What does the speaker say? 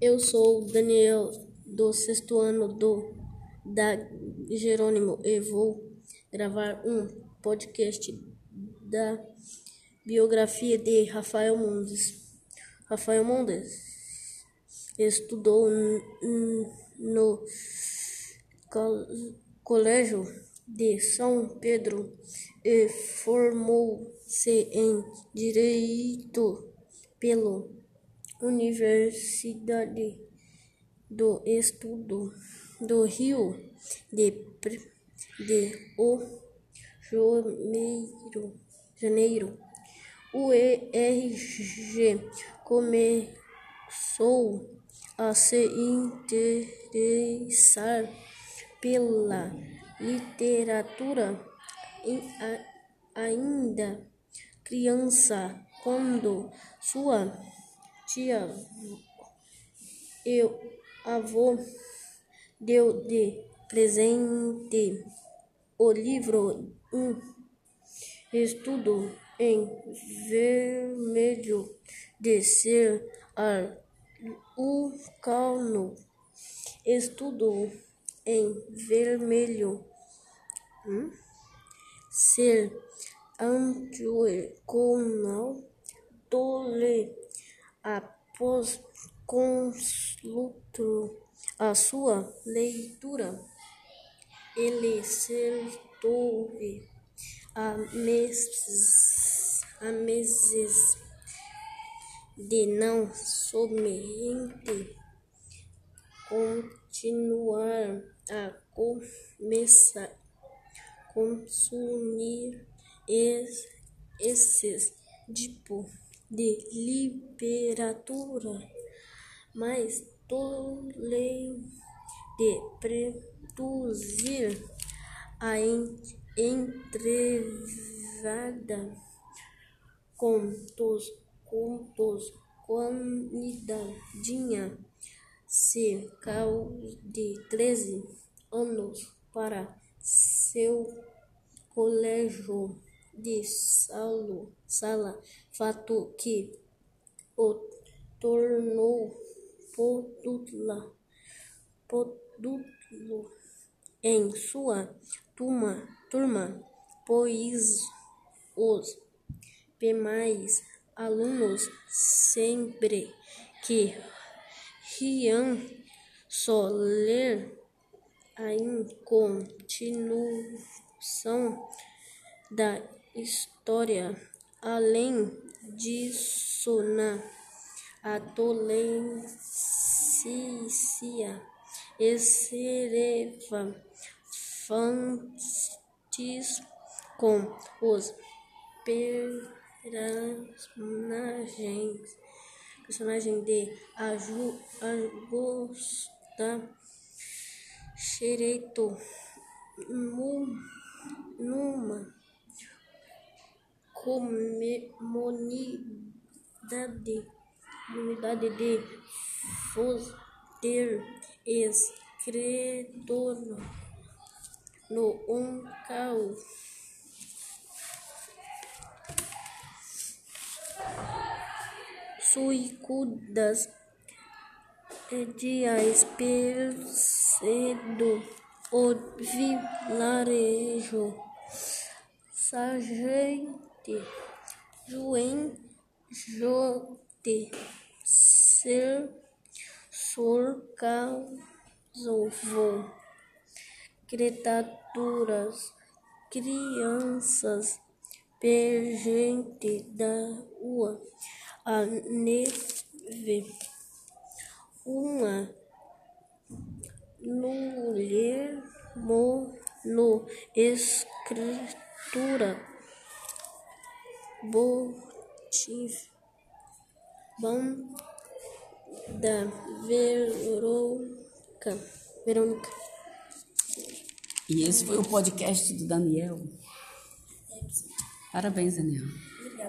Eu sou o Daniel, do sexto ano do da Jerônimo e vou gravar um podcast da biografia de Rafael Mondes. Rafael Mondes estudou no Colégio de São Pedro e formou-se em Direito pela Universidade do Estudo do Rio de, de o Janeiro, Janeiro. O ERG começou a se interessar pela literatura ainda criança quando sua tia e avô deu de presente o livro Um Estudo em Vermelho de Ser Ar Calno Estudo em Vermelho hum? Ser Anticonal Tole após consultar a sua leitura, ele sentou a meses, a meses de não somente continuar a começar consumir esses tipos de literatura, mas lei de produzir a entrevada com os contos quantidade cerca de 13 anos para seu colégio de salo, sala, fato que o tornou Podula, Podulo em sua turma, turma pois os demais alunos sempre que riam só ler a continuação da história. Além disso, na adolescência escreva fontes com os personagens personagem de Augusta Xereto comunidade unidade de Foster escritor no um caos. Suicudas dias percedo o vilarejo sargente Joen Jote ser surcasovou criaturas crianças gente da rua a neve uma mulher no escritura botif da Verônica. Verônica. E esse foi o podcast do Daniel. Parabéns, Daniel.